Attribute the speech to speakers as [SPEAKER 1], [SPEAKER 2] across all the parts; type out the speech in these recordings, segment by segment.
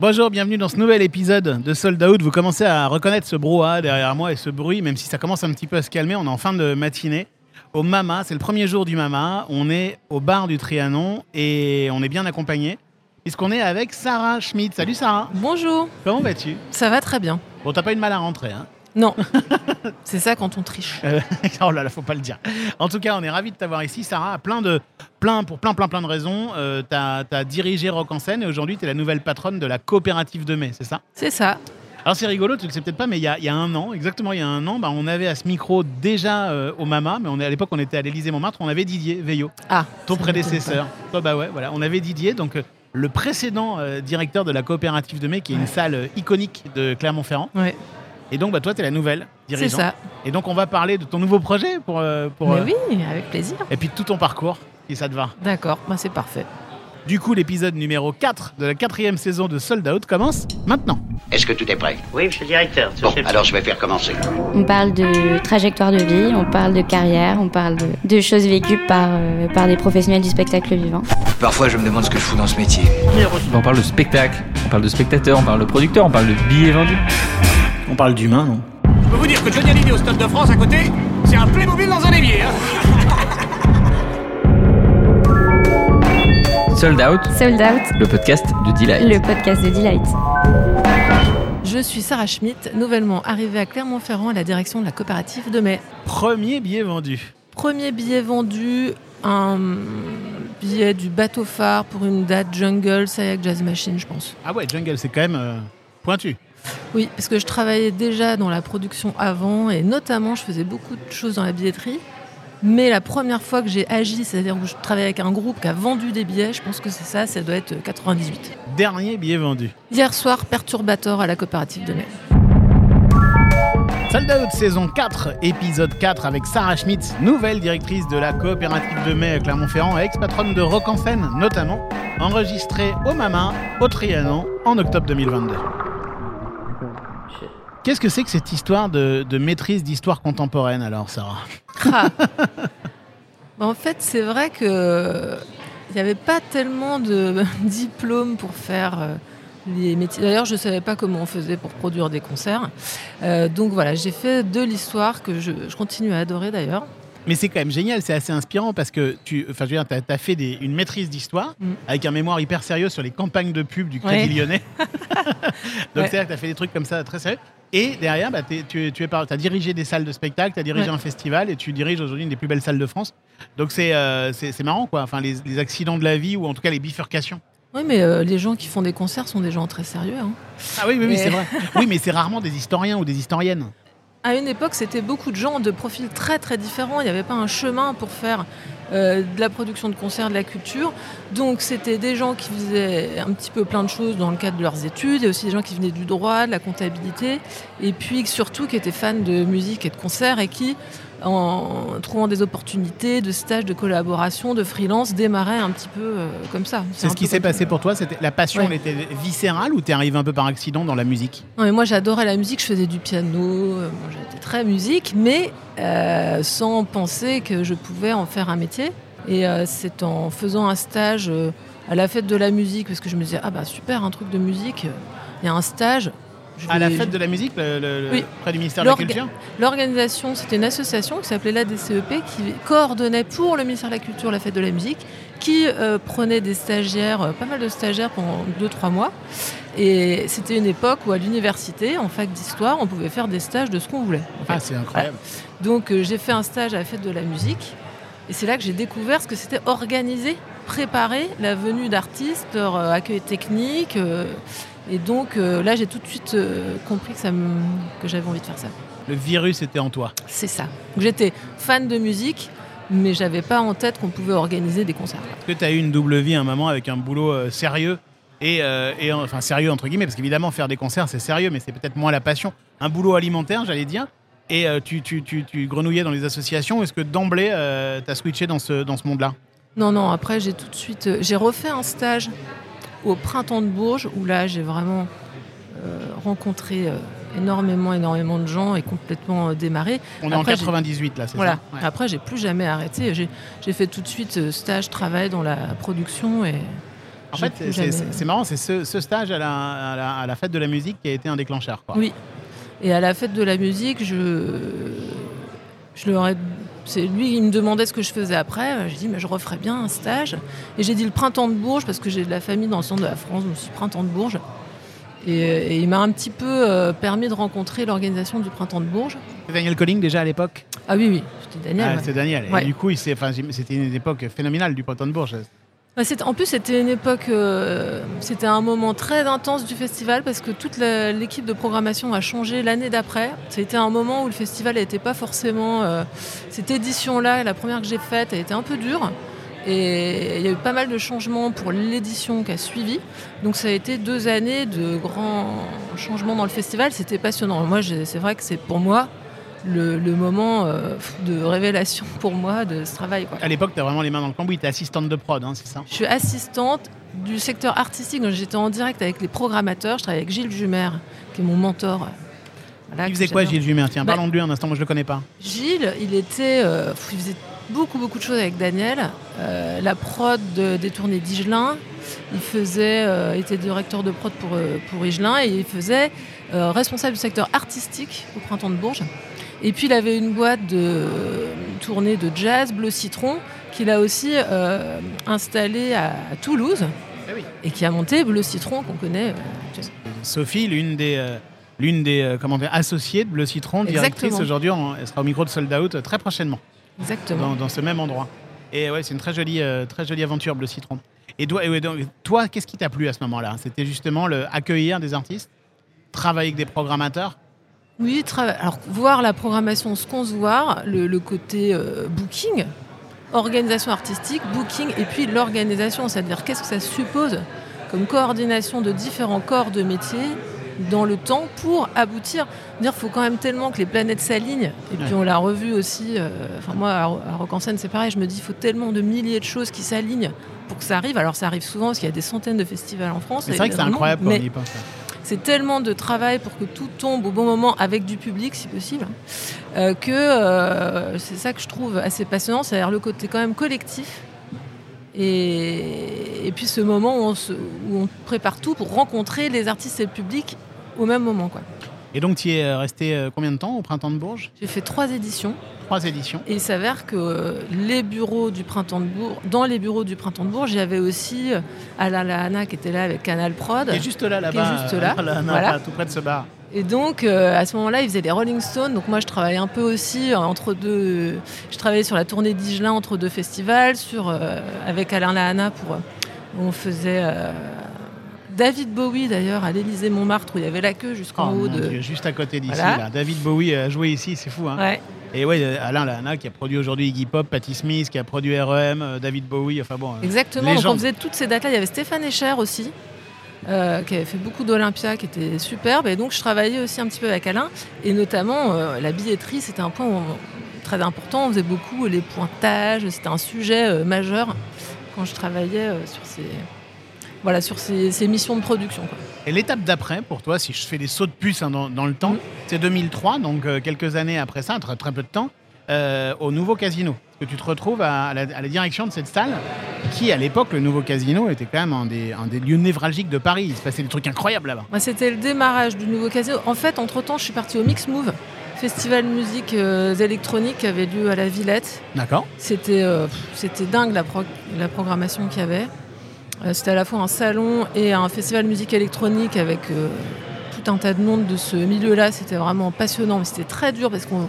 [SPEAKER 1] Bonjour, bienvenue dans ce nouvel épisode de Sold Out. Vous commencez à reconnaître ce brouhaha derrière moi et ce bruit, même si ça commence un petit peu à se calmer. On est en fin de matinée au Mama. C'est le premier jour du Mama. On est au bar du Trianon et on est bien accompagné puisqu'on est avec Sarah Schmidt. Salut Sarah.
[SPEAKER 2] Bonjour.
[SPEAKER 1] Comment vas-tu?
[SPEAKER 2] Ça va très bien.
[SPEAKER 1] Bon, t'as pas eu de mal à rentrer, hein?
[SPEAKER 2] Non. c'est ça quand on triche.
[SPEAKER 1] Euh, oh là là, faut pas le dire. En tout cas, on est ravis de t'avoir ici, Sarah, plein de, plein, pour plein, plein, plein de raisons. Euh, tu as, dirigé Rock en scène et aujourd'hui, tu es la nouvelle patronne de la coopérative de mai, c'est ça?
[SPEAKER 2] C'est ça.
[SPEAKER 1] Alors c'est rigolo, tu le sais peut-être pas, mais il y, a, un an, exactement il y a un an, bah, on avait à ce micro déjà euh, au Mama, mais on est, à l'époque on était à l'Élysée Montmartre, on avait Didier Veillot,
[SPEAKER 2] ah,
[SPEAKER 1] ton prédécesseur. Toi, bah ouais, voilà, on avait Didier, donc le précédent directeur de la coopérative de mai, qui est une salle iconique de Clermont-Ferrand.
[SPEAKER 2] Ouais.
[SPEAKER 1] Et donc, bah, toi, tu es la nouvelle dirigeante.
[SPEAKER 2] C'est ça.
[SPEAKER 1] Et donc, on va parler de ton nouveau projet pour.
[SPEAKER 2] Euh,
[SPEAKER 1] pour
[SPEAKER 2] Mais euh, oui, avec plaisir.
[SPEAKER 1] Et puis de tout ton parcours, si ça te va.
[SPEAKER 2] D'accord, bah, c'est parfait.
[SPEAKER 1] Du coup, l'épisode numéro 4 de la quatrième saison de Sold Out commence maintenant.
[SPEAKER 3] Est-ce que tout est prêt?
[SPEAKER 4] Oui, monsieur le directeur.
[SPEAKER 3] Bon, alors je vais faire commencer.
[SPEAKER 5] On parle de trajectoire de vie, on parle de carrière, on parle de, choses vécues par, euh, par des professionnels du spectacle vivant.
[SPEAKER 6] Parfois, je me demande ce que je fous dans ce métier.
[SPEAKER 7] On parle de spectacle, on parle de spectateur, on parle de producteur, on parle de billets vendus.
[SPEAKER 1] On parle d'humain, non
[SPEAKER 8] Je peux vous dire que Johnny Hallyday au Stade de France à côté, c'est un Playmobil dans un évier. Hein
[SPEAKER 7] Sold Out.
[SPEAKER 5] Sold Out.
[SPEAKER 7] Le podcast de Delight.
[SPEAKER 5] Le podcast de Delight.
[SPEAKER 2] Je suis Sarah Schmidt, nouvellement arrivée à Clermont-Ferrand à la direction de la coopérative de mai.
[SPEAKER 1] Premier billet vendu.
[SPEAKER 2] Premier billet vendu, un billet du bateau phare pour une date Jungle, Sayak Jazz Machine, je pense.
[SPEAKER 1] Ah ouais, Jungle, c'est quand même euh, pointu.
[SPEAKER 2] Oui, parce que je travaillais déjà dans la production avant et notamment je faisais beaucoup de choses dans la billetterie. Mais la première fois que j'ai agi, c'est-à-dire où je travaillais avec un groupe qui a vendu des billets, je pense que c'est ça, ça doit être 98.
[SPEAKER 1] Dernier billet vendu.
[SPEAKER 2] Hier soir, Perturbator à la coopérative de mai.
[SPEAKER 1] Sold Out saison 4, épisode 4 avec Sarah Schmidt, nouvelle directrice de la coopérative de mai Clermont-Ferrand et ex-patronne de Rock en scène notamment, enregistrée au Mama, au Trianon, en octobre 2022. Qu'est-ce que c'est que cette histoire de, maîtrise d'histoire contemporaine alors, Sarah? Ah.
[SPEAKER 2] bah, En fait, c'est vrai que il n'y avait pas tellement de diplômes pour faire euh, les métiers. D'ailleurs, je ne savais pas comment on faisait pour produire des concerts. Euh, donc voilà, j'ai fait de l'histoire que je, continue à adorer d'ailleurs.
[SPEAKER 1] Mais c'est quand même génial, c'est assez inspirant parce que tu enfin, je as, fait une maîtrise d'histoire mm. avec un mémoire hyper sérieux sur les campagnes de pub du Crédit Lyonnais. Donc c'est-à-dire que tu as fait des trucs comme ça très sérieux. Et derrière, bah, tu, tu as dirigé des salles de spectacle, tu as dirigé un festival et tu diriges aujourd'hui une des plus belles salles de France. Donc c'est euh, marrant, quoi. Enfin, les, accidents de la vie ou en tout cas les bifurcations.
[SPEAKER 2] Oui, mais euh, les gens qui font des concerts sont des gens très sérieux. Hein.
[SPEAKER 1] Ah oui, oui, oui c'est vrai. oui, mais c'est rarement des historiens ou des historiennes.
[SPEAKER 2] À une époque, c'était beaucoup de gens de profils très très différents. Il n'y avait pas un chemin pour faire euh, de la production de concerts, de la culture. Donc c'était des gens qui faisaient un petit peu plein de choses dans le cadre de leurs études. A aussi des gens qui venaient du droit, de la comptabilité. Et puis surtout qui étaient fans de musique et de concerts et qui en trouvant des opportunités de stages, de collaboration, de freelance, démarrer un petit peu euh, comme ça.
[SPEAKER 1] C'est ce qui s'est passé pour toi C'était La passion, elle était viscérale ou t'es arrivé un peu par accident dans la musique?
[SPEAKER 2] Non, mais Moi, j'adorais la musique, je faisais du piano, euh, j'étais très musique, mais euh, sans penser que je pouvais en faire un métier. Et c'est en faisant un stage à la fête de la musique, parce que je me disais, ah bah super, un truc de musique, il y a un stage,
[SPEAKER 1] à la fête de la musique, près du ministère de la Culture
[SPEAKER 2] L'organisation, c'était une association qui s'appelait l'ADCEP, qui coordonnait pour le ministère de la Culture la fête de la musique, qui euh, prenait des stagiaires, euh, pas mal de stagiaires pendant 2-3 mois. Et c'était une époque où à l'université, en fac d'histoire, on pouvait faire des stages de ce qu'on voulait.
[SPEAKER 1] Ah, c'est incroyable.
[SPEAKER 2] Donc euh, j'ai fait un stage à la fête de la musique. Et c'est là que j'ai découvert ce que c'était organiser, préparer la venue d'artistes, leur accueil technique. Et donc euh, là, j'ai tout de suite euh, compris que, que j'avais envie de faire ça.
[SPEAKER 1] Le virus était en toi.
[SPEAKER 2] C'est ça. J'étais fan de musique, mais j'avais pas en tête qu'on pouvait organiser des concerts.
[SPEAKER 1] Est-ce que tu as eu une double vie à un moment avec un boulot euh, sérieux et, enfin sérieux entre guillemets, parce qu'évidemment faire des concerts c'est sérieux, mais c'est peut-être moins la passion. Un boulot alimentaire, j'allais dire. Et tu, tu, tu, tu, grenouillais dans les associations. Est-ce que d'emblée, tu as switché dans ce, dans ce monde-là?
[SPEAKER 2] Non, non, après j'ai tout de suite. J'ai refait un stage au printemps de Bourges, où là j'ai vraiment euh, rencontré euh, énormément, énormément de gens et complètement euh, démarré.
[SPEAKER 1] On est en 98 là, c'est
[SPEAKER 2] voilà. ça? Après, j'ai plus jamais arrêté. J'ai fait tout de suite stage, travail dans la production et
[SPEAKER 1] En fait, c'est-
[SPEAKER 2] jamais-
[SPEAKER 1] marrant, c'est ce, ce stage à la, à la- à la fête de la musique qui a été un déclencheur. Quoi.
[SPEAKER 2] Oui. Et à la fête de la musique, je, je leur ai- c'est lui qui me demandait ce que je faisais après. J'ai dit, mais je referais bien un stage. Et j'ai dit le printemps de Bourges parce que j'ai de la famille dans le centre de la France. Suis dit, printemps de Bourges. Et, et il m'a un petit peu euh, permis de rencontrer l'organisation du printemps de Bourges.
[SPEAKER 1] C'est Daniel Colling déjà à l'époque?
[SPEAKER 2] Ah oui, oui, c'était Daniel.
[SPEAKER 1] Ah,
[SPEAKER 2] ouais.
[SPEAKER 1] C'est Daniel. Et du coup, il s'est- enfin, j'ai- c'était une époque phénoménale du Printemps de Bourges.
[SPEAKER 2] C'était- en plus, c'était une époque, euh, c'était un moment très intense du festival parce que toute l'équipe de programmation a changé l'année d'après. C'était un moment où le festival n'était pas forcément. euh, cette édition-là, la première que j'ai faite, a été un peu dure. Et il y a eu pas mal de changements pour l'édition qui a suivi. Donc ça a été deux années de grands changements dans le festival. C'était passionnant. Moi, c'est vrai que c'est pour moi le, le moment euh, de révélation pour moi de ce travail. quoi.
[SPEAKER 1] À l'époque, tu as vraiment les mains dans le cambouis. Tu es assistante de prod, hein, c'est ça?
[SPEAKER 2] Je suis assistante du secteur artistique, donc j'étais en direct avec les programmateurs. Je travaille avec Gilles Jumer, qui est mon mentor. Voilà,
[SPEAKER 1] Il faisait quoi. Gilles Jumer? Tiens,
[SPEAKER 2] Bah-
[SPEAKER 1] parlons de lui un instant, moi je le connais pas.
[SPEAKER 2] Gilles, il était, euh, il faisait beaucoup beaucoup de choses avec Daniel. Euh, la prod de- des tournées d'Igelin, il faisait, euh, était directeur de prod pour pour Igelin et il faisait responsable du secteur artistique au printemps de Bourges. Et puis il avait une boîte de tournée de jazz Bleu Citron qu'il a aussi euh, installée à, Toulouse
[SPEAKER 1] Eh oui.
[SPEAKER 2] et qui a monté Bleu Citron qu'on connaît. euh,
[SPEAKER 1] Sophie, l'une des, euh, l'une des comment dire, associées de Bleu Citron, directrice aujourd'hui, elle sera au micro de Sold Out très prochainement,
[SPEAKER 2] exactement.
[SPEAKER 1] dans, dans ce même endroit. Et ouais, c'est une très jolie, très jolie aventure, Bleu Citron. Et toi, et ouais, donc, toi qu'est-ce qui t'a plu à ce moment-là? C'était justement le accueillir des artistes, travailler avec des programmateurs?
[SPEAKER 2] Oui, alors voir la programmation, ce qu'on se voit, le, le côté euh, booking, organisation artistique, booking, et puis l'organisation, c'est-à-dire qu'est-ce que ça suppose comme coordination de différents corps de métier dans le temps pour aboutir. Dire, faut quand même tellement que les planètes s'alignent. Et puis on l'a revu aussi. euh, Enfin moi, à, à Rock en scène, c'est pareil. Je me dis, il faut tellement de milliers de choses qui s'alignent pour que ça arrive. Alors ça arrive souvent parce qu'il y a des centaines de festivals en France.
[SPEAKER 1] C'est vrai que c'est incroyable
[SPEAKER 2] mais
[SPEAKER 1] on y pense.
[SPEAKER 2] C'est tellement de travail pour que tout tombe au bon moment avec du public, si possible, euh, que euh, c'est ça que je trouve assez passionnant, c'est-à-dire le côté quand même collectif. Et, puis ce moment où on, se- où on prépare tout pour rencontrer les artistes et le public au même moment. quoi.
[SPEAKER 1] Et donc, tu y es euh, resté euh, combien de temps au Printemps de Bourges?
[SPEAKER 2] J'ai fait trois éditions
[SPEAKER 1] Trois éditions.
[SPEAKER 2] et il s'avère que euh, les bureaux du Printemps de Bourges, dans les bureaux du Printemps de Bourges, il y avait aussi Alain Lahana qui était là avec Canal Prod.
[SPEAKER 1] Qui est juste là, là-bas.
[SPEAKER 2] Qui est juste là,
[SPEAKER 1] là,
[SPEAKER 2] voilà.
[SPEAKER 1] tout près de ce bar.
[SPEAKER 2] Et donc, euh, à ce moment-là, ils faisaient les Rolling Stones. Donc, moi, je travaillais un peu aussi euh, entre deux. Je travaillais sur la tournée d'Igelin entre deux festivals, sur, euh, avec Alain Lahana. Pour, on faisait David Bowie, d'ailleurs, à l'Élysée Montmartre, où il y avait la queue
[SPEAKER 1] Oh,
[SPEAKER 2] jusqu'en haut
[SPEAKER 1] mon
[SPEAKER 2] de.
[SPEAKER 1] Dieu, juste à côté d'ici.
[SPEAKER 2] Voilà.
[SPEAKER 1] David Bowie a joué ici, c'est fou. Hein.
[SPEAKER 2] Ouais,
[SPEAKER 1] Et ouais, Alain Lana qui a produit aujourd'hui Iggy Pop, Patti Smith qui a produit REM, euh, David Bowie, enfin bon. euh,
[SPEAKER 2] exactement. Donc, on faisait toutes ces dates-là. Il y avait Stéphane Echer aussi. euh, qui avait fait beaucoup d'Olympia, qui était superbe. Et donc, je travaillais aussi un petit peu avec Alain. Et notamment, euh, la billetterie, c'était un point on- très important. On faisait beaucoup les pointages. C'était un sujet euh, majeur quand je travaillais sur ces, voilà, sur ces, ces missions de production. quoi.
[SPEAKER 1] Et l'étape d'après, pour toi, si je fais des sauts de puce hein, dans, dans le temps,
[SPEAKER 2] Mhm.
[SPEAKER 1] c'est 2003, donc euh, quelques années après ça, très, très peu de temps, euh, au nouveau casino. Que tu te retrouves à, à la, à la direction de cette salle, qui à l'époque, le nouveau casino, était quand même un des, un des lieux névralgiques de Paris. Il se passait des trucs incroyables là-bas.
[SPEAKER 2] C'était le démarrage du nouveau casino. En fait, entre-temps, je suis partie au Mix Move, festival de musique euh, électronique qui avait lieu à la Villette.
[SPEAKER 1] D'accord
[SPEAKER 2] C'était dingue la programmation qu'il y avait. Euh, C'était à la fois un salon et un festival de musique électronique avec euh, tout un tas de monde de ce milieu-là. C'était vraiment passionnant, mais c'était très dur parce qu'on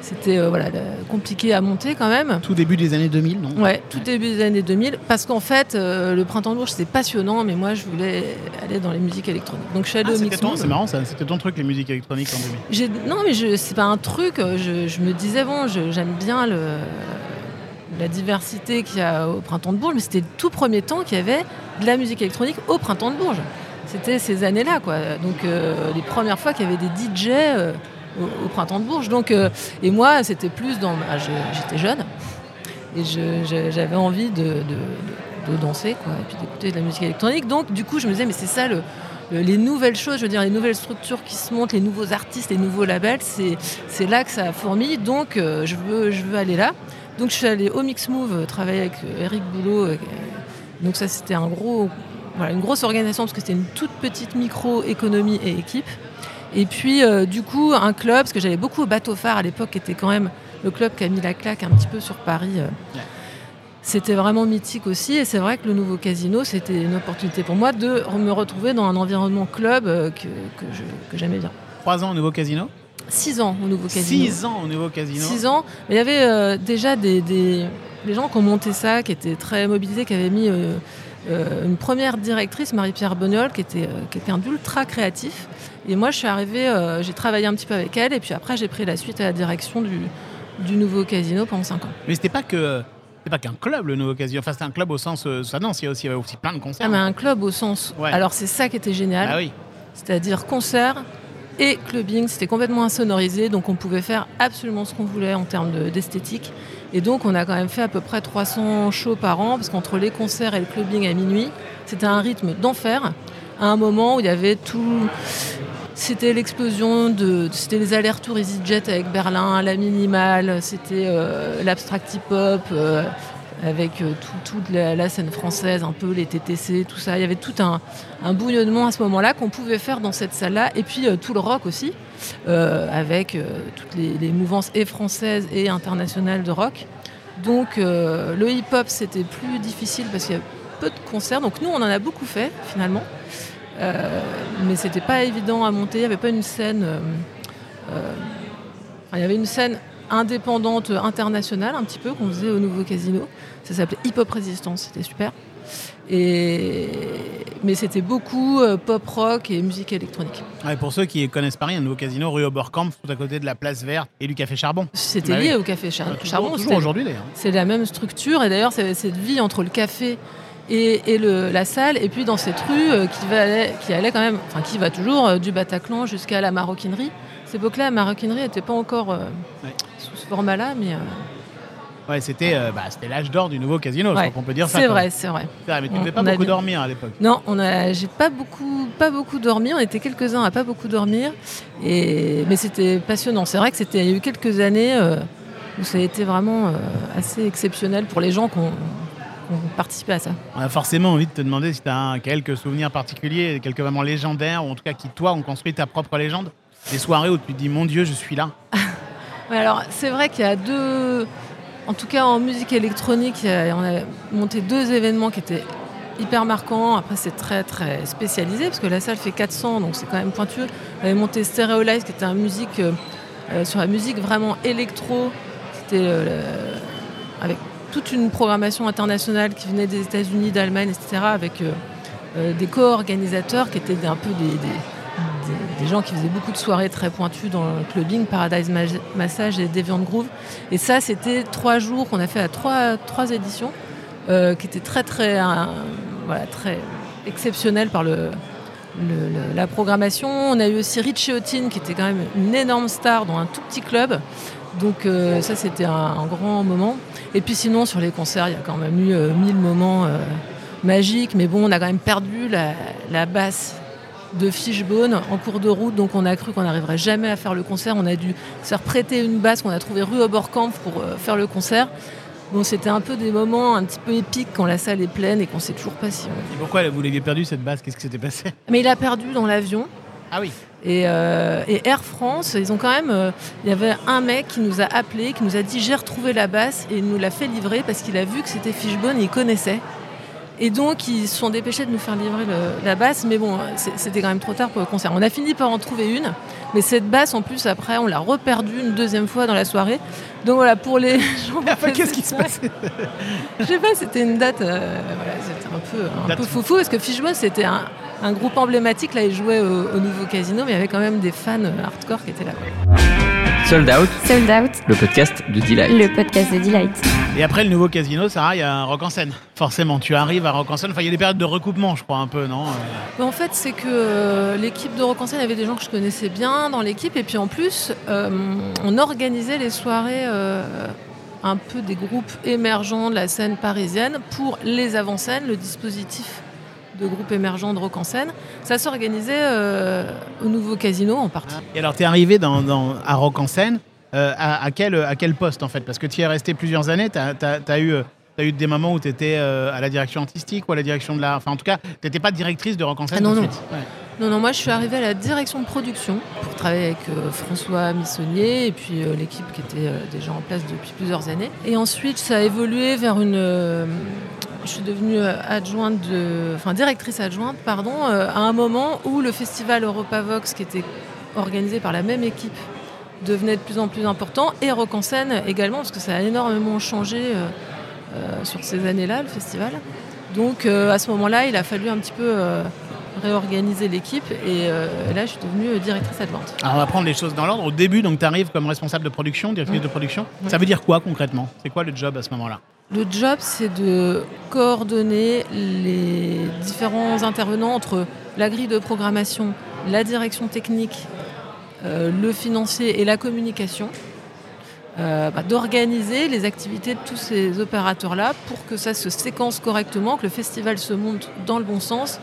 [SPEAKER 2] c'était euh, voilà, compliqué à monter quand même.
[SPEAKER 1] Tout début des années 2000, non?
[SPEAKER 2] Ouais, tout début des années 2000, parce qu'en fait, euh, le printemps de Bourges, c'était passionnant, mais moi, je voulais aller dans les musiques électroniques. Donc, je suis allée
[SPEAKER 1] Ah,
[SPEAKER 2] au Mix.
[SPEAKER 1] C'est marrant ça, c'était ton truc les musiques électroniques en 2000.
[SPEAKER 2] J'ai- Non, mais c'est pas un truc. Je, je me disais, bon, j'aime bien le, la diversité qu'il y a au Printemps de Bourges, mais c'était le tout premier temps qu'il y avait de la musique électronique au Printemps de Bourges. C'était ces années-là, quoi. Donc, euh, les premières fois qu'il y avait des DJ euh, au, Printemps de Bourges. Donc, euh, et moi, c'était plus dans. bah, J'étais jeune et j'avais envie de, danser, quoi, et puis d'écouter de la musique électronique. Donc, du coup, je me disais, mais c'est ça le, le- les nouvelles choses, je veux dire, les nouvelles structures qui se montent, les nouveaux artistes, les nouveaux labels, c'est là que ça a fourmi. Donc, je veux aller là. Donc, je suis allée au Mix Move euh, travailler avec euh, Eric Boulot. euh, donc, ça, c'était un gros, voilà, une grosse organisation parce que c'était une toute petite micro économie et équipe. Et puis euh, du coup un club parce que j'allais beaucoup au bateau phare à l'époque qui était quand même le club qui a mis la claque un petit peu sur Paris. C'était vraiment mythique aussi et c'est vrai que le nouveau casino c'était une opportunité pour moi de me retrouver dans un environnement club que, que je- que j'aimais bien.
[SPEAKER 1] Trois ans au nouveau casino?
[SPEAKER 2] Six ans au nouveau casino.
[SPEAKER 1] Six ans au nouveau casino.
[SPEAKER 2] Six ans. Mais il y avait euh, déjà des, gens qui ont monté ça, qui étaient très mobilisés, qui avaient mis euh, euh, une première directrice, Marie-Pierre Boniol, qui était quelqu'un d'ultra créatif. Et moi, je suis arrivée, j'ai travaillé un petit peu avec elle, et puis après, j'ai pris la suite à la direction du, du nouveau casino pendant cinq ans.
[SPEAKER 1] Mais c'était pas que. C'était pas qu'un club, le nouveau casino. Enfin, c'était un club au sens. ça, non, il y, a aussi, il y avait aussi plein de concerts.
[SPEAKER 2] Ah, mais un club au sens.
[SPEAKER 1] Ouais.
[SPEAKER 2] Alors, c'est ça qui était génial.
[SPEAKER 1] Ah oui.
[SPEAKER 2] c'est-à-dire concert et clubbing. C'était complètement insonorisé, donc on pouvait faire absolument ce qu'on voulait en termes de- d'esthétique. Et donc on a quand même fait à peu près 300 shows par an, parce qu'entre les concerts et le clubbing à minuit, c'était un rythme d'enfer, à un moment où il y avait tout... C'était l'explosion de... C'était les allers-retours EasyJet avec Berlin, la minimale, c'était euh, l'abstract hip-hop, euh, avec euh, tout- toute la, scène française, un peu les TTC, tout ça. Il y avait tout un, bouillonnement à ce moment-là qu'on pouvait faire dans cette salle-là. Et puis euh, tout le rock aussi, euh, avec toutes les, mouvances et françaises et internationales de rock. Donc le hip-hop, c'était plus difficile parce qu'il y a peu de concerts. Donc nous, on en a beaucoup fait finalement. Mais c'était pas évident à monter. Il n'y avait pas une scène. il y avait une scène indépendante internationale un petit peu qu'on faisait au nouveau casino. Ça s'appelait Hip Hop Résistance. C'était super. Et... Mais c'était beaucoup euh, pop rock et musique électronique.
[SPEAKER 1] Ouais, pour ceux qui connaissent Paris, un nouveau casino rue Oberkampf, tout à côté de la place verte et du café Charbon.
[SPEAKER 2] C'était
[SPEAKER 1] Bah oui.
[SPEAKER 2] lié au café Char-
[SPEAKER 1] Toujours-
[SPEAKER 2] Charbon.
[SPEAKER 1] toujours
[SPEAKER 2] c'était-
[SPEAKER 1] aujourd'hui d'ailleurs.
[SPEAKER 2] C'est la même structure et d'ailleurs c'est cette vie entre le café et, et le- la salle et puis dans cette rue euh, qui, va aller- qui allait quand même, enfin qui va toujours euh, du Bataclan jusqu'à la maroquinerie. Cette époque-là, la maroquinerie n'était pas encore
[SPEAKER 1] Ouais.
[SPEAKER 2] sous ce format-là, mais
[SPEAKER 1] Ouais, c'était euh, bah, c'était l'âge d'or du nouveau casino, je crois qu'on peut dire ça.
[SPEAKER 2] c'est vrai, c'est vrai.
[SPEAKER 1] Mais tu ne devais pas beaucoup dormir à l'époque.
[SPEAKER 2] Non, on a, j'ai pas beaucoup, pas beaucoup dormi. On était quelques-uns à pas beaucoup dormir, et mais c'était passionnant. C'est vrai que c'était, il y a eu quelques années euh, où ça a été vraiment euh, assez exceptionnel pour les gens qui ont, participé à ça.
[SPEAKER 1] On a forcément envie de te demander si tu as quelques souvenirs particuliers, quelques moments légendaires, ou en tout cas qui, toi, ont construit ta propre légende. Des soirées où tu te dis, mon Dieu, je suis là.
[SPEAKER 2] Ouais, alors c'est vrai qu'il y a deux, en tout cas en musique électronique, a- on a monté deux événements qui étaient hyper marquants. Après c'est très très spécialisé parce que la salle fait 400, donc c'est quand même pointu. On avait monté Stereolize qui était un musique euh, euh, sur la musique vraiment électro. C'était euh, avec toute une programmation internationale qui venait des États-Unis, d'Allemagne, etc. Avec euh, euh, des co-organisateurs qui étaient un peu des- des- gens qui faisaient beaucoup de soirées très pointues dans le clubbing, Paradise Ma- Massage et Deviant Groove. Et ça, c'était trois jours qu'on a fait à trois, trois éditions, euh, qui étaient très, très, voilà, très exceptionnelles par le, la programmation. On a eu aussi Richie Houghton, qui était quand même une énorme star dans un tout petit club. Donc euh, ça, c'était un, grand moment. Et puis sinon, sur les concerts, il y a quand même eu euh, mille moments magiques. Mais bon, on a quand même perdu la basse de Fishbone en cours de route, donc on a cru qu'on n'arriverait jamais à faire le concert. On a dû se faire prêter une basse qu'on a trouvée rue Oberkampf pour euh, faire le concert. Bon, c'était un peu des moments un petit peu épiques quand la salle est pleine et qu'on sait toujours pas si on...
[SPEAKER 1] Et pourquoi vous l'aviez perdu cette base Qu'est-ce qui s'était passé?
[SPEAKER 2] Mais il a perdu dans l'avion.
[SPEAKER 1] Ah oui.
[SPEAKER 2] Et, euh, et Air France, ils ont quand même. euh, il y avait un mec qui nous a appelé, qui nous a dit j'ai retrouvé la basse et il nous l'a fait livrer parce qu'il a vu que c'était Fishbone et il connaissait. Et donc ils se sont dépêchés de nous faire livrer le- la basse, mais bon, c'était quand même trop tard pour le concert. On a fini par en trouver une, mais cette basse en plus après on l'a reperdue une deuxième fois dans la soirée. Donc voilà pour les gens.
[SPEAKER 1] Qu'est-ce qui se
[SPEAKER 2] passe
[SPEAKER 1] passait
[SPEAKER 2] je sais pas, c'était une date, euh, voilà, c'était un peu, un peu foufou parce que Fishbone c'était un, un groupe emblématique. Là, ils jouaient au, au nouveau casino, mais il y avait quand même des fans euh, hardcore qui étaient là. quoi.
[SPEAKER 7] Sold Out,
[SPEAKER 5] Sold Out,
[SPEAKER 7] le podcast de Delight.
[SPEAKER 5] le podcast de Delight.
[SPEAKER 1] Et après le nouveau casino, Sarah, il y a un rock en scène. Forcément, tu arrives à rock en scène. Enfin, il y a des périodes de recoupement, je crois, un peu, non Euh,
[SPEAKER 2] Mais en fait, c'est que euh, l'équipe de Rock en scène, avait des gens que je connaissais bien dans l'équipe, et puis en plus, euh, on organisait les soirées. euh, un peu des groupes émergents de la scène parisienne pour les avant-scènes, le dispositif de groupe émergent de rock en scène. Ça s'organisait euh, au nouveau casino en partie.
[SPEAKER 1] Et alors, tu es arrivé dans, dans- à rock en scène. euh, à, à quel, à quel poste, en fait? Parce que tu y es resté plusieurs années. Tu as, eu euh, eu des moments où tu étais à la direction artistique ou à la direction de la. Enfin, en tout cas, tu n'étais pas directrice de Rock en scène
[SPEAKER 2] Ah non,
[SPEAKER 1] tout de
[SPEAKER 2] non.
[SPEAKER 1] suite. Ouais.
[SPEAKER 2] Non, non, moi je suis arrivée à la direction de production pour travailler avec euh, François Missonnier et puis euh, l'équipe qui était euh, déjà en place depuis plusieurs années. Et ensuite, ça a évolué vers une. je suis devenue adjointe enfin directrice adjointe, pardon, à un moment où le festival Europavox, qui était organisé par la même équipe, devenait de plus en plus important et Rock en scène également, parce que ça a énormément changé sur ces années-là, le festival. Donc à ce moment-là, il a fallu un petit peu réorganiser l'équipe et euh, là, je suis devenue directrice adjointe.
[SPEAKER 1] Alors, on va prendre les choses dans l'ordre. Au début, donc, tu arrives comme responsable de production, directrice
[SPEAKER 2] Ouais.
[SPEAKER 1] de production. Ça veut dire quoi concrètement? C'est quoi le job à ce moment-là?
[SPEAKER 2] Le job, c'est de coordonner les différents intervenants entre la grille de programmation, la direction technique, euh, le financier et la communication. Euh, bah, d'organiser les activités de tous ces opérateurs-là pour que ça se séquence correctement, que le festival se monte dans le bon sens,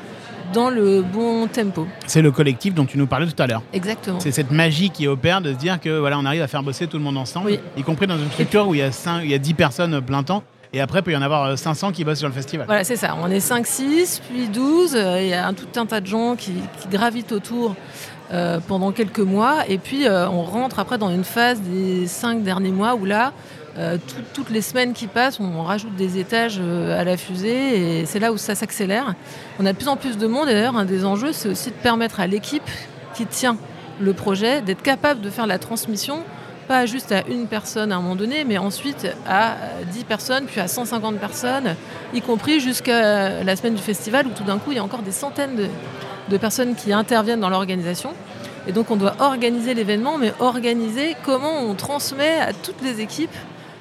[SPEAKER 2] dans le bon tempo.
[SPEAKER 1] C'est le collectif dont tu nous parlais tout à l'heure.
[SPEAKER 2] Exactement.
[SPEAKER 1] C'est cette magie qui opère de se dire que voilà, on arrive à faire bosser tout le monde ensemble,
[SPEAKER 2] Oui.
[SPEAKER 1] y compris dans une structure où il y a 5, il y a 10 personnes plein temps, et après il peut y en avoir euh, 500 qui bossent sur le festival.
[SPEAKER 2] Voilà, c'est ça. On est 5, 6, puis 12. euh, Il y a un, tout un tas de gens qui, qui gravitent autour euh, pendant quelques mois. Et puis, euh, on rentre après dans une phase des 5 derniers mois où là, euh, tout- toutes les semaines qui passent, on rajoute des étages euh, à la fusée et c'est là où ça s'accélère. On a de plus en plus de monde et d'ailleurs, un des enjeux, c'est aussi de permettre à l'équipe qui tient le projet d'être capable de faire la transmission pas juste à une personne à un moment donné, mais ensuite à 10 personnes, puis à 150 personnes, y compris jusqu'à la semaine du festival où tout d'un coup il y a encore des centaines de personnes qui interviennent dans l'organisation. Et donc on doit organiser l'événement, mais organiser comment on transmet à toutes les équipes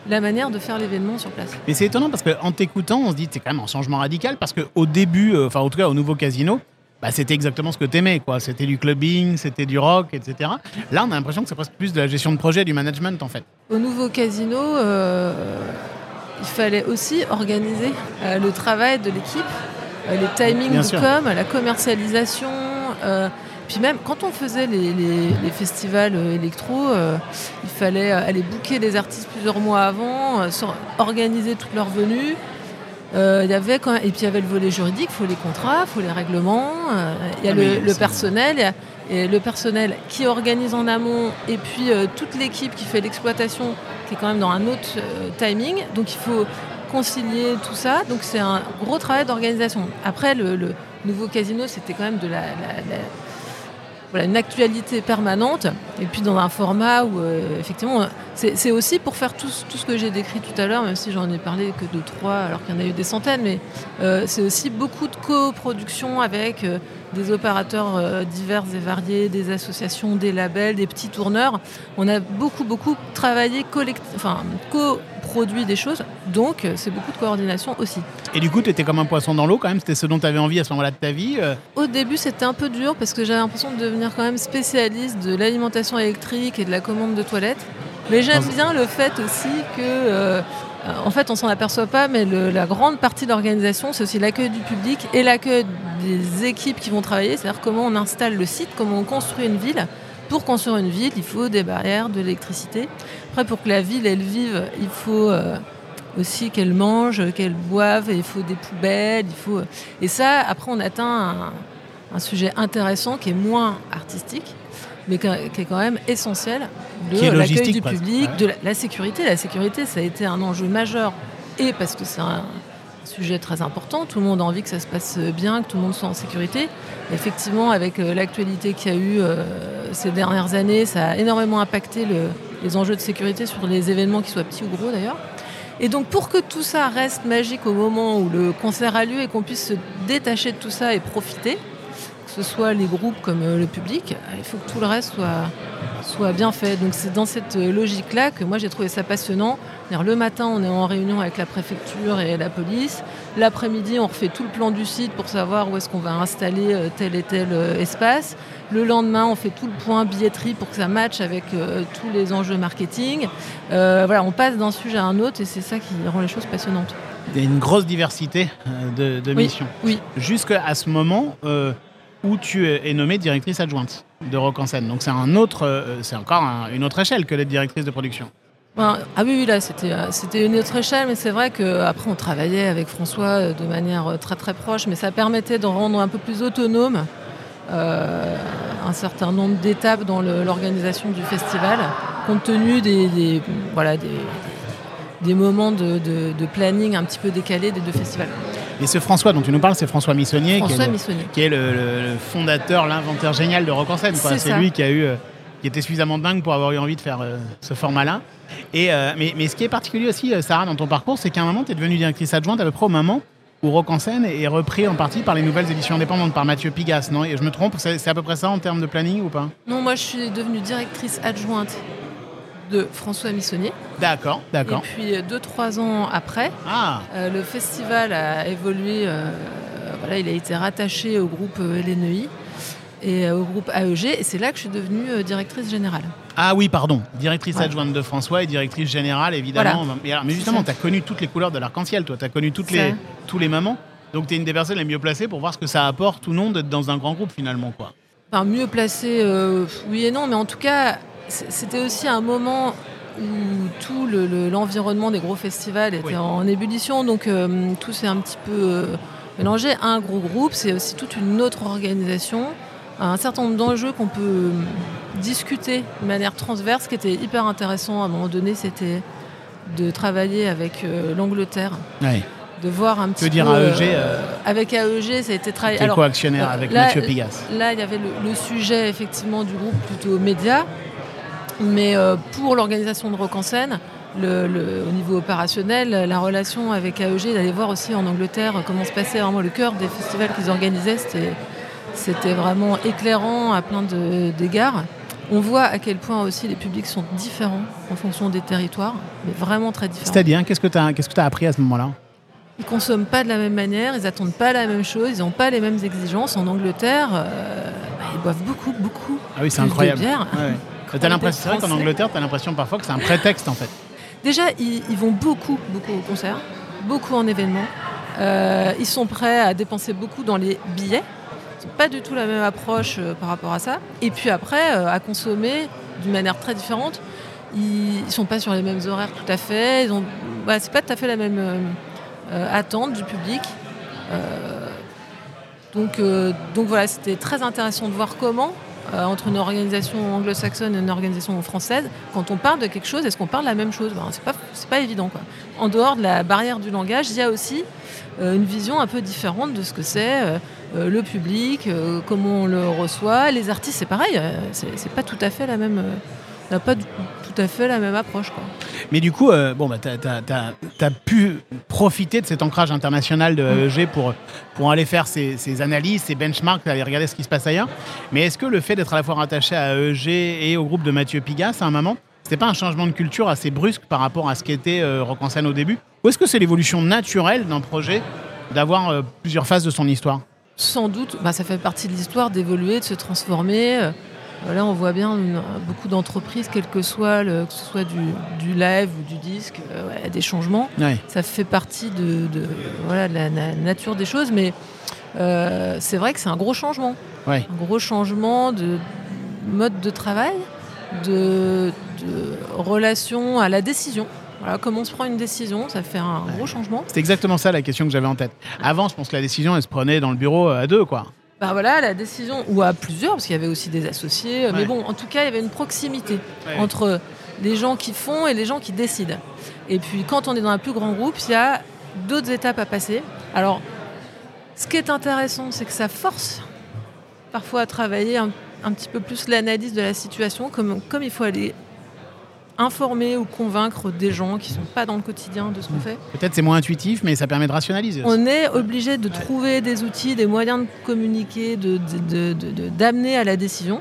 [SPEAKER 2] la manière de faire l'événement sur place.
[SPEAKER 1] Mais c'est étonnant parce qu'en t'écoutant, on se dit que c'est quand même un changement radical parce qu'au début, euh, enfin en tout cas au nouveau casino, bah, c'était exactement ce que t'aimais, quoi. C'était du clubbing, c'était du rock, etc. Là, on a l'impression que c'est presque plus de la gestion de projet, du management en fait.
[SPEAKER 2] Au nouveau casino, euh, il fallait aussi organiser euh, le travail de l'équipe, euh, les timings
[SPEAKER 1] Bien sûr.
[SPEAKER 2] com, la commercialisation. Puis même quand on faisait les, les- les festivals euh, électro, euh, il fallait euh, aller booker les artistes plusieurs mois avant, euh, sur- organiser toute leur venue. Euh, y avait quand même- et puis il y avait le volet juridique, il faut les contrats, il faut les règlements, il y a
[SPEAKER 1] Ah,
[SPEAKER 2] le, personnel, y a- et le personnel qui organise en amont, et puis toute l'équipe qui fait l'exploitation, qui est quand même dans un autre timing. Donc il faut concilier tout ça. Donc c'est un gros travail d'organisation. Après, le, le nouveau casino, c'était quand même de la, la- la- voilà, une actualité permanente. Et puis dans un format où, euh, effectivement, c'est aussi pour faire tout, tout ce que j'ai décrit tout à l'heure, même si j'en ai parlé que de trois, alors qu'il y en a eu des centaines, mais euh, c'est aussi beaucoup de coproduction avec euh, des opérateurs divers et variés, des associations, des labels, des petits tourneurs. On a beaucoup, beaucoup travaillé, enfin, coproduit des choses, donc euh, c'est beaucoup de coordination aussi.
[SPEAKER 1] Et du coup, tu étais comme un poisson dans l'eau quand même, c'était ce dont tu avais envie à ce moment-là de ta vie. euh,
[SPEAKER 2] Au début, c'était un peu dur parce que j'avais l'impression de devenir quand même spécialiste de l'alimentation électrique et de la commande de toilettes. Mais j'aime bien le fait aussi que, euh, euh, en fait, on s'en aperçoit pas, mais le- la grande partie de l'organisation, c'est aussi l'accueil du public et l'accueil des équipes qui vont travailler, c'est-à-dire comment on installe le site, comment on construit une ville. Pour construire une ville, il faut des barrières, de l'électricité. Après, pour que la ville, elle vive, il faut euh, aussi qu'elle mange, qu'elle boive, il faut des poubelles, il faut... Et ça, après, on atteint un, un sujet intéressant qui est moins artistique, mais qui est quand même essentiel de l'accueil du public,
[SPEAKER 1] ouais.
[SPEAKER 2] de la, la sécurité. La sécurité, ça a été un enjeu majeur, et parce que c'est un sujet très important, tout le monde a envie que ça se passe bien, que tout le monde soit en sécurité. Effectivement, avec euh, l'actualité qu'il y a eu euh, ces dernières années, ça a énormément impacté le- les enjeux de sécurité sur les événements, qu'ils soient petits ou gros d'ailleurs. Et donc pour que tout ça reste magique au moment où le concert a lieu et qu'on puisse se détacher de tout ça et profiter, que ce soit les groupes comme euh, le public, il faut que tout le reste soit, soit bien fait. Donc c'est dans cette euh, logique-là que moi j'ai trouvé ça passionnant. Le matin, on est en réunion avec la préfecture et la police. L'après-midi, on refait tout le plan du site pour savoir où est-ce qu'on va installer euh, tel et tel euh, espace. Le lendemain, on fait tout le point billetterie pour que ça matche avec euh, tous les enjeux marketing. Euh, voilà, on passe d'un sujet à un autre et c'est ça qui rend les choses passionnantes.
[SPEAKER 1] Il y a une grosse diversité euh, de, de
[SPEAKER 2] Oui.
[SPEAKER 1] missions.
[SPEAKER 2] Oui.
[SPEAKER 1] Jusqu'à ce moment euh, où tu es nommée directrice adjointe de Rock en scène. Donc c'est un autre, c'est encore un- une autre échelle que d'être directrice de production.
[SPEAKER 2] Ben, ah oui, oui, là, c'était, c'était une autre échelle, mais c'est vrai qu'après, on travaillait avec François de manière très très proche, mais ça permettait de rendre un peu plus autonome un certain nombre d'étapes dans l'organisation du festival, compte tenu des, des- voilà, des, des moments de, de- de planning un petit peu décalés des deux festivals.
[SPEAKER 1] Et ce François dont tu nous parles, c'est François Missonnier, qui
[SPEAKER 2] François
[SPEAKER 1] est le,
[SPEAKER 2] Missonnier.
[SPEAKER 1] qui est le- le- le fondateur, l'inventeur génial de Rock en scène.
[SPEAKER 2] C'est
[SPEAKER 1] lui qui a eu, euh, qui était suffisamment dingue pour avoir eu envie de faire euh, ce format-là. Et euh, mais, mais ce qui est particulier aussi, euh, Sarah, dans ton parcours, c'est qu'à un moment, tu es devenue directrice adjointe à peu près au moment où Rock en scène est repris en partie par les nouvelles éditions indépendantes par Mathieu Pigas, non Et je me trompe, c'est à peu près ça en termes de planning ou pas
[SPEAKER 2] Non, moi, je suis devenue directrice adjointe de François Missonnier.
[SPEAKER 1] D'accord, d'accord.
[SPEAKER 2] Et puis, euh, deux, trois ans après,
[SPEAKER 1] Ah,
[SPEAKER 2] Euh, le festival a évolué, euh, voilà, il a été rattaché au groupe euh, LNEI et euh, au groupe AEG, et c'est là que je suis devenue euh, directrice générale.
[SPEAKER 1] ah oui, pardon. Directrice
[SPEAKER 2] Ouais.
[SPEAKER 1] adjointe de François et directrice générale, évidemment. Mais, justement, tu as connu toutes les couleurs de l'arc-en-ciel, toi. Tu as connu toutes les, tous les moments. Donc, tu es une des personnes les mieux placées pour voir ce que ça apporte ou non d'être dans un grand groupe, finalement. quoi.
[SPEAKER 2] Enfin, mieux placée, euh, oui et non, mais en tout cas, c'était aussi un moment où tout le- le- l'environnement des gros festivals était
[SPEAKER 1] Oui.
[SPEAKER 2] en ébullition, donc euh, tout s'est un petit peu euh, mélangé. Un gros groupe, c'est aussi toute une autre organisation, un certain nombre d'enjeux qu'on peut euh, discuter de manière transverse, ce qui était hyper intéressant à un moment donné, c'était de travailler avec euh, l'Angleterre,
[SPEAKER 1] Ouais.
[SPEAKER 2] de voir un petit
[SPEAKER 1] veux dire
[SPEAKER 2] peu...
[SPEAKER 1] AEG, euh,
[SPEAKER 2] avec AEG, ça a été travaillé...
[SPEAKER 1] Es co-actionnaire avec
[SPEAKER 2] là-
[SPEAKER 1] Mathieu Pigas.
[SPEAKER 2] Là, il y avait le, le sujet effectivement du groupe plutôt média, mais euh, pour l'organisation de Rock en scène, le- le- au niveau opérationnel, la relation avec AEG, d'aller voir aussi en Angleterre comment se passait vraiment le cœur des festivals qu'ils organisaient, c'était, c'était vraiment éclairant à plein d'égards. On voit à quel point aussi les publics sont différents en fonction des territoires, mais vraiment très différents.
[SPEAKER 1] C'est-à-dire, qu'est-ce que tu as, qu'est-ce que as appris à ce moment-là?
[SPEAKER 2] Ils consomment pas de la même manière, ils attendent pas la même chose, ils n'ont pas les mêmes exigences. En Angleterre, euh, bah, ils boivent beaucoup, beaucoup.
[SPEAKER 1] Ah oui, c'est
[SPEAKER 2] plus de
[SPEAKER 1] incroyable.
[SPEAKER 2] bière.
[SPEAKER 1] Ouais, ouais. L'impression, c'est vrai
[SPEAKER 2] des
[SPEAKER 1] qu'en. Angleterre, tu as l'impression parfois que c'est un prétexte en fait.
[SPEAKER 2] Déjà, ils, ils vont beaucoup, beaucoup au concert, beaucoup en événements. Euh, ils sont prêts à dépenser beaucoup dans les billets. Pas du tout la même approche euh, par rapport à ça. Et puis après, euh, à consommer d'une manière très différente. Ils ne sont pas sur les mêmes horaires tout à fait. Ils ont, bah, c'est pas tout à fait la même euh, attente du public. Donc, donc voilà, c'était très intéressant de voir comment, entre une organisation anglo-saxonne et une organisation française, quand on parle de quelque chose, est-ce qu'on parle la même chose? Ben, C'est pas, pas évident. Quoi. En dehors de la barrière du langage, il y a aussi une vision un peu différente de ce que c'est euh, le public, euh, comment on le reçoit. Les artistes, c'est pareil, euh, c'est, pas tout à fait la même. n'a pas tout à fait la même approche.
[SPEAKER 1] Mais du coup, bon, bah, tu as, pu profiter de cet ancrage international de AEG pour, pour aller faire ces analyses, ces benchmarks, aller regarder ce qui se passe ailleurs. Mais est-ce que le fait d'être à la fois rattaché à AEG et au groupe de Mathieu Pigas, à un moment, c'était pas un changement de culture assez brusque par rapport à ce qu'était euh, Rock en scène au début? Ou est-ce que c'est l'évolution naturelle d'un projet d'avoir plusieurs phases de son histoire?
[SPEAKER 2] Sans doute, bah, ça fait partie de l'histoire d'évoluer, de se transformer. Euh, Là, on voit bien une- beaucoup d'entreprises, quel que soit, le, que ce soit du, du live ou du disque, euh, ouais, des changements. Ça fait partie de, de- voilà, de la na- nature des choses, mais euh, c'est vrai que c'est un gros changement. Un gros changement de mode de travail, de, de relation à la décision. Voilà, comment on se prend une décision, ça fait un gros changement.
[SPEAKER 1] C'est exactement ça la question que j'avais en tête. Avant, je pense que la décision, elle se prenait dans le bureau euh, à deux, quoi.
[SPEAKER 2] Ben voilà, la décision, ou à plusieurs, parce qu'il y avait aussi des associés,
[SPEAKER 1] Ouais.
[SPEAKER 2] mais bon, en tout cas, il y avait une proximité
[SPEAKER 1] Ouais.
[SPEAKER 2] entre les gens qui font et les gens qui décident. Et puis, quand on est dans un plus grand groupe, il y a d'autres étapes à passer. Alors, ce qui est intéressant, c'est que ça force parfois à travailler un, un petit peu plus l'analyse de la situation, comme, comme il faut aller informer ou convaincre des gens qui ne sont pas dans le quotidien de ce qu'on fait.
[SPEAKER 1] Peut-être c'est moins intuitif, mais ça permet de rationaliser. aussi.
[SPEAKER 2] On est obligé de trouver des outils, des moyens de communiquer, de- de- de- de- d'amener à la décision.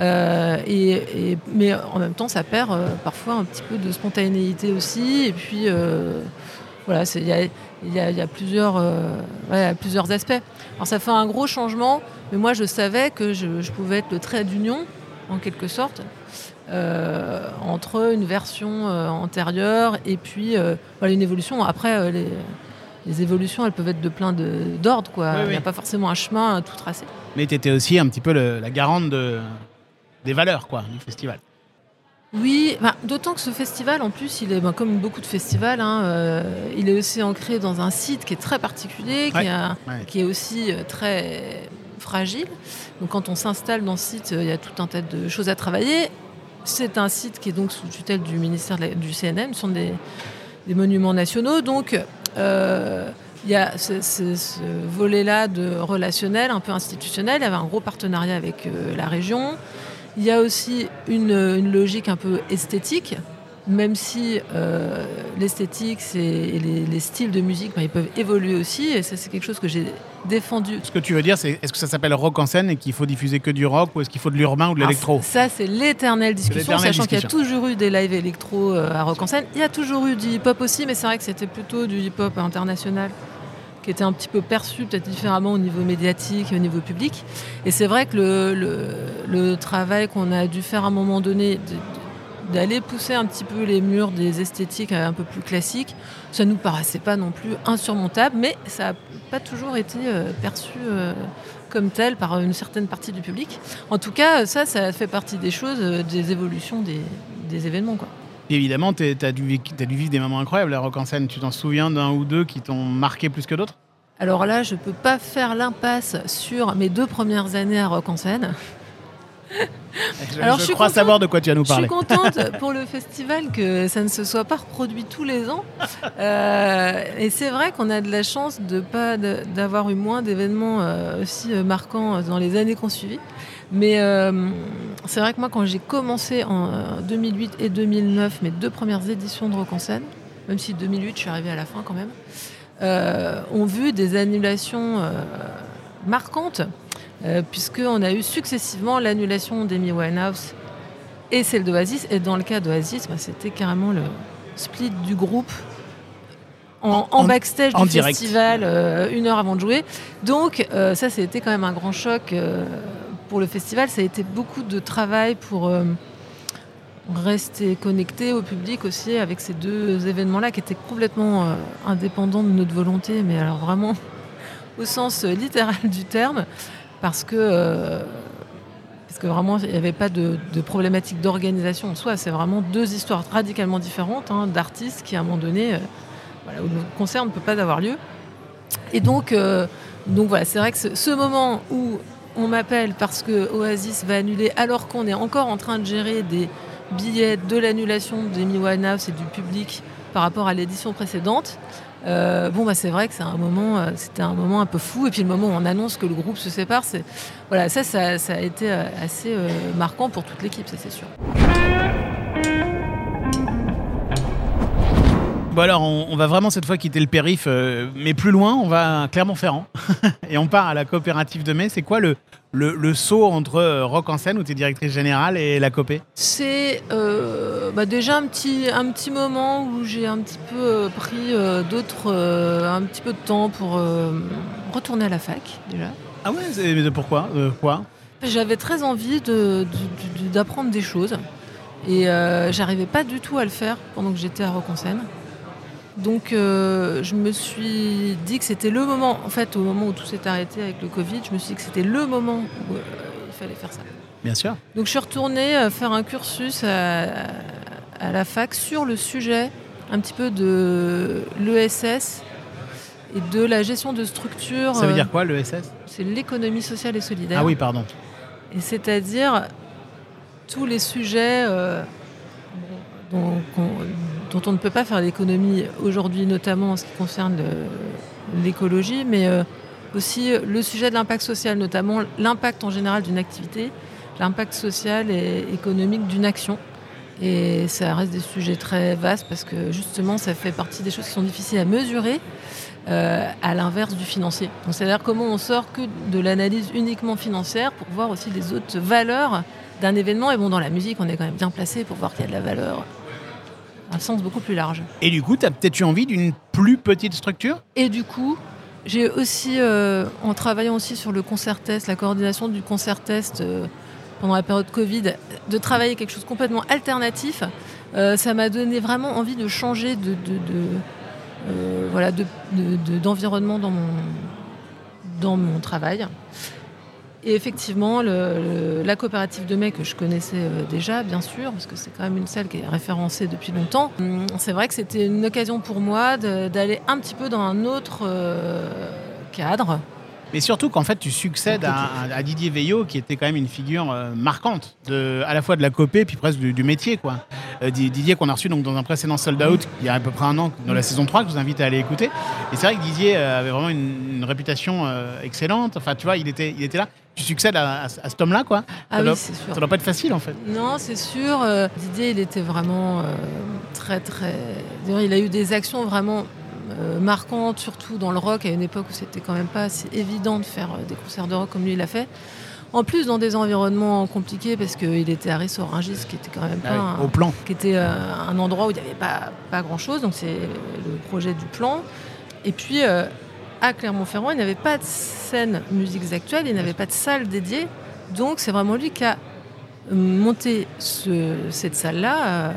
[SPEAKER 2] Euh, et, et- mais en même temps, ça perd euh, parfois un petit peu de spontanéité aussi. Et puis, euh, voilà, il y a, y a- il y a plusieurs, ouais, aspects. Alors, ça fait un gros changement, mais moi, je savais que je, je pouvais être le trait d'union, en quelque sorte, euh, entre une version euh, antérieure et puis euh, voilà, une évolution. Après, les, les évolutions, elles peuvent être de plein d'ordres.
[SPEAKER 1] Oui,
[SPEAKER 2] Il n'y a
[SPEAKER 1] oui.
[SPEAKER 2] pas forcément un chemin tout tracé.
[SPEAKER 1] Mais tu étais aussi un petit peu le- la garante de, des valeurs, quoi, du festival.
[SPEAKER 2] Oui, bah, d'autant que ce festival, en plus, il est bah, comme beaucoup de festivals, hein, euh, il est aussi ancré dans un site qui est très particulier, qui,
[SPEAKER 1] Ouais,
[SPEAKER 2] a-
[SPEAKER 1] ouais.
[SPEAKER 2] qui est aussi très fragile. Donc quand on s'installe dans ce site, euh, il y a tout un tas de choses à travailler. C'est un site qui est donc sous tutelle du ministère du CNM, ce sont des, monuments nationaux. Donc euh, il y a ce, volet-là de relationnel, un peu institutionnel. Il y avait un gros partenariat avec euh, la région. Il y a aussi une logique un peu esthétique, même si euh, l'esthétique et les, les styles de musique, ben, ils peuvent évoluer aussi. Et ça, c'est quelque chose que j'ai défendu.
[SPEAKER 1] Ce que tu veux dire, c'est est-ce que ça s'appelle rock en scène et qu'il faut diffuser que du rock ou est-ce qu'il faut de l'urbain ou de l'électro?
[SPEAKER 2] Ah, Ça, c'est l'éternelle discussion, sachant qu'il y a toujours eu des lives électro euh, à Rock en scène. Il y a toujours eu du hip-hop aussi, mais c'est vrai que c'était plutôt du hip-hop international qui était un petit peu perçu peut-être différemment au niveau médiatique et au niveau public. Et c'est vrai que le, le- le travail qu'on a dû faire à un moment donné, de- d'aller pousser un petit peu les murs des esthétiques un peu plus classiques, ça nous paraissait pas non plus insurmontable, mais ça n'a pas toujours été euh, perçu euh, comme tel par une certaine partie du public. En tout cas, ça, ça fait partie des choses, euh, des évolutions des, des événements. Quoi.
[SPEAKER 1] Évidemment, tu as, dû vivre des moments incroyables à rock en scène. Tu t'en souviens d'un ou deux qui t'ont marqué plus que d'autres?
[SPEAKER 2] Alors là, je peux pas faire l'impasse sur mes deux premières années à Rock en scène.
[SPEAKER 1] Je,
[SPEAKER 2] Alors,
[SPEAKER 1] je crois
[SPEAKER 2] contente-
[SPEAKER 1] savoir de quoi tu vas nous
[SPEAKER 2] Je suis
[SPEAKER 1] parler.
[SPEAKER 2] contente pour le festival que ça ne se soit pas reproduit tous les ans. Euh, et c'est vrai qu'on a de la chance de pas d'avoir eu moins d'événements euh, aussi euh, marquants dans les années qu'on suivit. Mais euh, c'est vrai que moi, quand j'ai commencé en euh, 2008 et 2009, mes deux premières éditions de Rock en scène, même si 2008, je suis arrivée à la fin quand même, euh, ont vu des annulations marquantes, euh, puisqu'on a eu successivement l'annulation d'Amy Winehouse et celle d'Oasis. Et dans le cas d'Oasis, bah, c'était carrément le split du groupe en,
[SPEAKER 1] En-
[SPEAKER 2] en
[SPEAKER 1] en-
[SPEAKER 2] backstage
[SPEAKER 1] en
[SPEAKER 2] du
[SPEAKER 1] direct.
[SPEAKER 2] festival, euh, une heure avant de jouer. Donc euh, ça, c'était quand même un grand choc pour le festival. Ça a été beaucoup de travail pour rester connecté au public aussi avec ces deux événements-là qui étaient complètement euh, indépendants de notre volonté, mais alors vraiment au sens littéral du terme, parce que, euh, parce que vraiment il n'y avait pas de, de problématique d'organisation en soi, c'est vraiment deux histoires radicalement différentes hein, d'artistes qui à un moment donné, euh, voilà, où le concert ne peut pas avoir lieu. Et donc, euh, donc voilà, c'est vrai que ce, moment où on m'appelle parce que Oasis va annuler alors qu'on est encore en train de gérer des billets de l'annulation d'Amy Winehouse et du public par rapport à l'édition précédente. Euh, bon bah c'est vrai que euh, c'était un moment un peu fou et puis le moment où on annonce que le groupe se sépare, voilà ça, a été euh, assez marquant pour toute l'équipe, ça c'est sûr.
[SPEAKER 1] Bon alors, on, on va vraiment cette fois quitter le périph, mais plus loin, on va à Clermont-Ferrand. et on part à la coopérative de mai. C'est quoi le, le, le saut entre euh, Rock en scène, où tu es directrice générale, et la copé
[SPEAKER 2] C'est euh, bah déjà un petit, un petit moment où j'ai un petit peu euh, pris euh, d'autres, euh, un petit peu de temps pour retourner à la fac déjà.
[SPEAKER 1] Ah ouais Mais de pourquoi De quoi?
[SPEAKER 2] J'avais très envie de- d'apprendre des choses et j'arrivais pas du tout à le faire pendant que j'étais à Rock en scène. Donc euh, je me suis dit que c'était le moment, en fait au moment où tout s'est arrêté avec le Covid, je me suis dit que c'était le moment où euh, il fallait faire ça.
[SPEAKER 1] Bien sûr.
[SPEAKER 2] Donc je suis retournée euh, faire un cursus à, à la fac sur le sujet un petit peu de l'ESS et de la gestion de structures.
[SPEAKER 1] Ça veut dire quoi, le SS
[SPEAKER 2] C'est l'économie sociale et solidaire.
[SPEAKER 1] Ah oui, pardon.
[SPEAKER 2] Et c'est-à-dire tous les sujets euh, dont, dont on ne peut pas faire l'économie aujourd'hui, notamment en ce qui concerne l'écologie, mais euh, aussi le sujet de l'impact social, notamment l'impact en général d'une activité, l'impact social et économique d'une action. Et ça reste des sujets très vastes parce que justement, ça fait partie des choses qui sont difficiles à mesurer, euh, à l'inverse du financier. Donc, c'est-à-dire comment on sort que de l'analyse uniquement financière pour voir aussi les autres valeurs d'un événement. Et bon, dans la musique, on est quand même bien placé pour voir qu'il y a de la valeur, un sens beaucoup plus large.
[SPEAKER 1] Et du coup, tu as peut-être eu envie d'une plus petite structure?
[SPEAKER 2] Et du coup, j'ai aussi, euh, en travaillant aussi sur le concert test, la coordination du concert test euh, pendant la période Covid, de travailler quelque chose de complètement alternatif, euh, ça m'a donné vraiment envie de changer de, de- de, voilà, de- de- de- d'environnement dans, mon, dans mon travail. Et effectivement, le- le- la coopérative de mai que je connaissais euh, déjà, bien sûr, parce que c'est quand même une salle qui est référencée depuis longtemps, hum, c'est vrai que c'était une occasion pour moi d'aller un petit peu dans un autre euh, cadre.
[SPEAKER 1] Mais surtout qu'en fait, tu succèdes à, à Didier Veillot, qui était quand même une figure euh, marquante, de, à la fois de la copée, puis presque du, du métier. Quoi. Euh, Di- Didier, qu'on a reçu donc, dans un précédent Sold Out, il y a à peu près un an, dans la saison 3, que je vous invite à aller écouter. Et c'est vrai que Didier avait vraiment une, une réputation euh, excellente. Enfin, tu vois, il était, il était là. Tu succèdes à, à- à cet homme-là, quoi.
[SPEAKER 2] Ah
[SPEAKER 1] ça,
[SPEAKER 2] oui,
[SPEAKER 1] doit,
[SPEAKER 2] c'est sûr.
[SPEAKER 1] ça doit pas être facile, en fait.
[SPEAKER 2] Non, c'est sûr. euh, Didier, il était vraiment euh, très, très. D'ailleurs, il a eu des actions vraiment euh, marquantes, surtout dans le rock, à une époque où c'était quand même pas assez évident de faire euh, des concerts de rock comme lui il a fait. En plus, dans des environnements compliqués, parce qu'il était à Rissorangis, qui était quand même pas.
[SPEAKER 1] Ah
[SPEAKER 2] un-
[SPEAKER 1] au plan.
[SPEAKER 2] qui était euh, un endroit où il n'y avait pas, pas grand-chose, donc c'est le projet du plan. Et puis, à Clermont-Ferrand, il n'y avait pas de scène musiques actuelles, il n'y avait pas de salle dédiée. Donc, c'est vraiment lui qui a monté ce- cette salle-là. euh,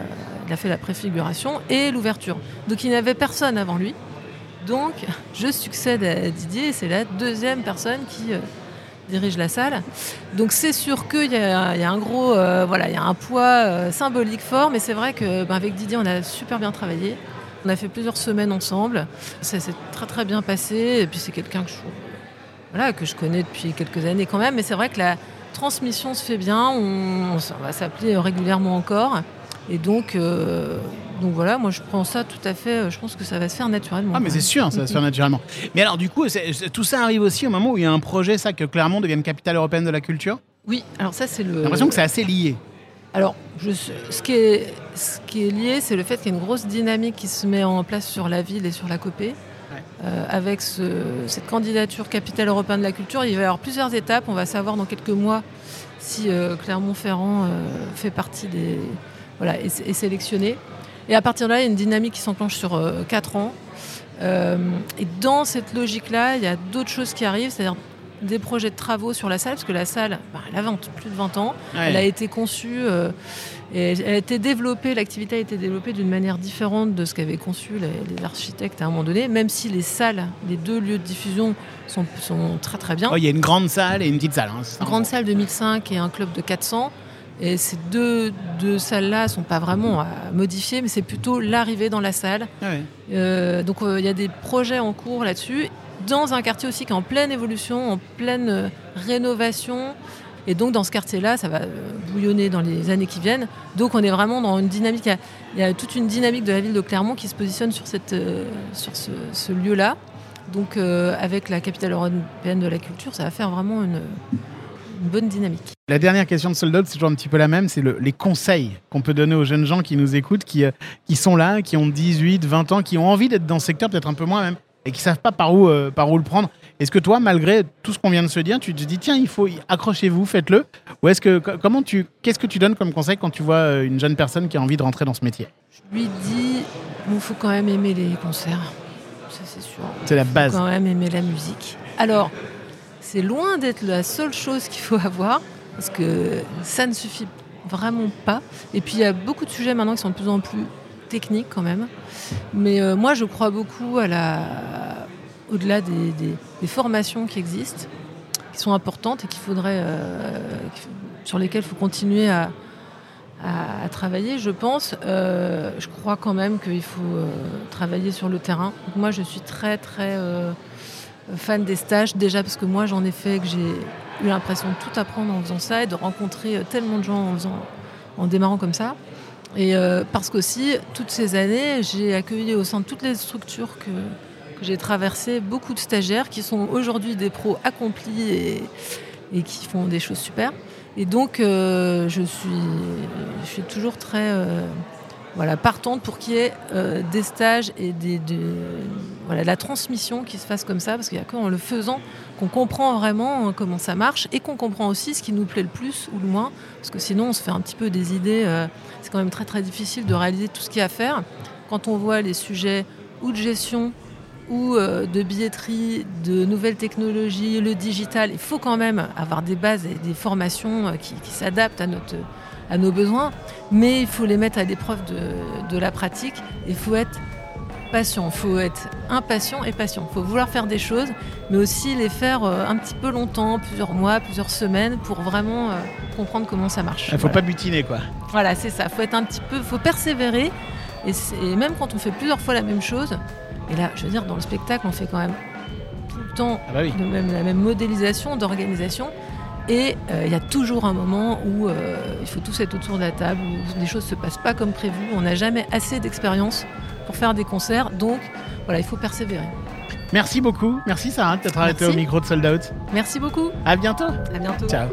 [SPEAKER 2] il a fait la préfiguration et l'ouverture. Donc, il n'y avait personne avant lui. Donc, je succède à Didier c'est la deuxième personne qui euh, dirige la salle. Donc, c'est sûr qu'il y, y a un gros, euh, voilà, il y a un poids symbolique fort, mais c'est vrai que ben, avec Didier, on a super bien travaillé. On a fait plusieurs semaines ensemble. Ça s'est très très bien passé. Et puis c'est quelqu'un que je, voilà, que je connais depuis quelques années quand même. Mais c'est vrai que la transmission se fait bien. On, on va s'appeler régulièrement encore. Et donc, euh, donc voilà, moi je prends ça tout à fait. Je pense que ça va se faire naturellement.
[SPEAKER 1] Ah, mais c'est sûr, ça va se faire naturellement. Mais alors, du coup, tout ça arrive aussi au moment où il y a un projet, ça, que Clermont devienne capitale européenne de la culture?
[SPEAKER 2] Oui, alors ça c'est le.
[SPEAKER 1] J'ai l'impression que c'est assez lié.
[SPEAKER 2] Alors, je, ce, qui est, ce qui est lié, c'est le fait qu'il y a une grosse dynamique qui se met en place sur la ville et sur la copée.
[SPEAKER 1] Ouais.
[SPEAKER 2] Euh, avec ce- cette candidature capitale européenne de la culture, il va y avoir plusieurs étapes. On va savoir dans quelques mois si euh, Clermont-Ferrand euh, fait partie des. Voilà, est, est sélectionné. Et à partir de là, il y a une dynamique qui s'enclenche sur 4 ans. Euh, et dans cette logique-là, il y a d'autres choses qui arrivent, c'est-à-dire des projets de travaux sur la salle, parce que la salle, bah, elle a 20 plus de 20 ans.
[SPEAKER 1] Ouais.
[SPEAKER 2] Elle a été conçue euh, et elle a été développée, l'activité a été développée d'une manière différente de ce qu'avaient conçu les, les architectes à un moment donné, même si les salles, les deux lieux de diffusion sont, sont très très bien.
[SPEAKER 1] Oh, Il y a une grande salle et une petite salle. hein,
[SPEAKER 2] Une
[SPEAKER 1] en
[SPEAKER 2] grande salle de 1005 et un club de 400. Et ces deux, deux salles-là sont pas vraiment à modifier, mais c'est plutôt l'arrivée dans la salle.
[SPEAKER 1] Ah ouais.
[SPEAKER 2] Euh, donc euh, il y a des projets en cours là-dessus, dans un quartier aussi qui est en pleine évolution, en pleine euh, rénovation. Et donc dans ce quartier-là, ça va euh, bouillonner dans les années qui viennent. Donc on est vraiment dans une dynamique, il y a, toute une dynamique de la ville de Clermont qui se positionne sur, cette, euh, sur ce, lieu-là. Donc avec la capitale européenne de la culture, ça va faire vraiment une, bonne dynamique.
[SPEAKER 1] La dernière question de Sold Out, c'est toujours un petit peu la même, c'est le- les conseils qu'on peut donner aux jeunes gens qui nous écoutent, qui, qui sont là, qui ont 18, 20 ans, qui ont envie d'être dans ce secteur, peut-être un peu moins même, et qui savent pas par où, euh, par où le prendre. Est-ce que toi, malgré tout ce qu'on vient de se dire, tu te dis tiens, il faut accrochez-vous, faites-le, ou est-ce que co- comment tu, qu'est-ce que tu donnes comme conseil quand tu vois euh, une jeune personne qui a envie de rentrer dans ce métier?
[SPEAKER 2] Je lui dis, il faut quand même aimer les concerts, ça c'est sûr.
[SPEAKER 1] C'est la base.
[SPEAKER 2] quand même aimer la musique. Alors, c'est loin d'être la seule chose qu'il faut avoir, parce que ça ne suffit vraiment pas. Et puis, il y a beaucoup de sujets maintenant qui sont de plus en plus techniques quand même. Mais euh, moi, je crois beaucoup à la... au-delà des, formations qui existent, qui sont importantes et qu'il faudrait, euh, sur lesquelles il faut continuer à, travailler, je pense. Euh, je crois quand même qu'il faut travailler sur le terrain. Donc moi, je suis très, très fan des stages, déjà parce que moi, j'en ai fait, que j'ai eu l'impression de tout apprendre en faisant ça et de rencontrer tellement de gens en, faisant, en démarrant comme ça. Et euh, parce qu'aussi, toutes ces années, j'ai accueilli au sein de toutes les structures que, j'ai traversées beaucoup de stagiaires qui sont aujourd'hui des pros accomplis et, qui font des choses super. Et donc, euh, je, suis, je suis toujours très euh, voilà, partante pour qu'il y ait euh, des stages et des, de, voilà, de la transmission qui se fasse comme ça, parce qu'il n'y a qu'en le faisant qu'on comprend vraiment euh, comment ça marche et qu'on comprend aussi ce qui nous plaît le plus ou le moins, parce que sinon on se fait un petit peu des idées. euh, c'est quand même très très difficile de réaliser tout ce qu'il y a à faire. Quand on voit les sujets ou de gestion ou de billetterie, de nouvelles technologies, le digital, il faut quand même avoir des bases et des formations qui s'adaptent à, notre, à nos besoins, mais il faut les mettre à l'épreuve de, de la pratique. Il faut être patient. Il faut être impatient et patient. Il faut vouloir faire des choses, mais aussi les faire euh, un petit peu longtemps, plusieurs mois, plusieurs semaines, pour vraiment euh, comprendre comment ça marche.
[SPEAKER 1] Il faut
[SPEAKER 2] Voilà.
[SPEAKER 1] pas butiner, quoi.
[SPEAKER 2] Voilà, c'est ça. faut être un petit peu, faut persévérer. Et, même quand on fait plusieurs fois la même chose, et là, je veux dire, dans le spectacle, on fait quand même tout le temps
[SPEAKER 1] Ah bah oui.
[SPEAKER 2] de même, la même modélisation, d'organisation. Et euh, il y a toujours un moment où euh, il faut tous être autour de la table, où des choses se passent pas comme prévu. On n'a jamais assez d'expérience pour faire des concerts. Donc, voilà, il faut persévérer.
[SPEAKER 1] Merci beaucoup. Merci Sarah d'être été au micro de Sold Out.
[SPEAKER 2] Merci beaucoup.
[SPEAKER 1] À bientôt.
[SPEAKER 2] À bientôt.
[SPEAKER 1] Ciao.